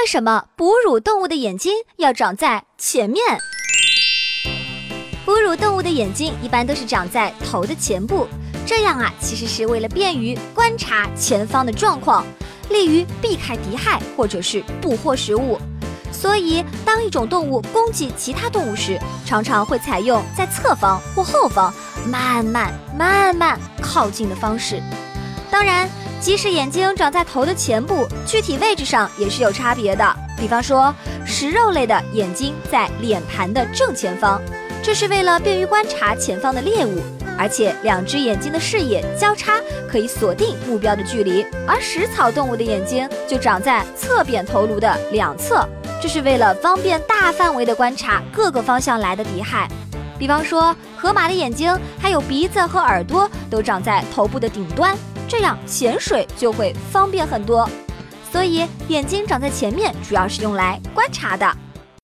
为什么哺乳动物的眼睛要长在前面？哺乳动物的眼睛一般都是长在头的前部，这样啊，其实是为了便于观察前方的状况，利于避开敌害或者是捕获食物。所以，当一种动物攻击其他动物时，常常会采用在侧方或后方慢慢慢慢靠近的方式。当然，即使眼睛长在头的前部，具体位置上也是有差别的。比方说，食肉类的眼睛在脸盘的正前方。这是为了便于观察前方的猎物，而且两只眼睛的视野交叉可以锁定目标的距离。而食草动物的眼睛就长在侧扁头颅的两侧，这是为了方便大范围的观察各个方向来的敌害。比方说，河马的眼睛还有鼻子和耳朵都长在头部的顶端，这样潜水就会方便很多。所以，眼睛长在前面主要是用来观察的。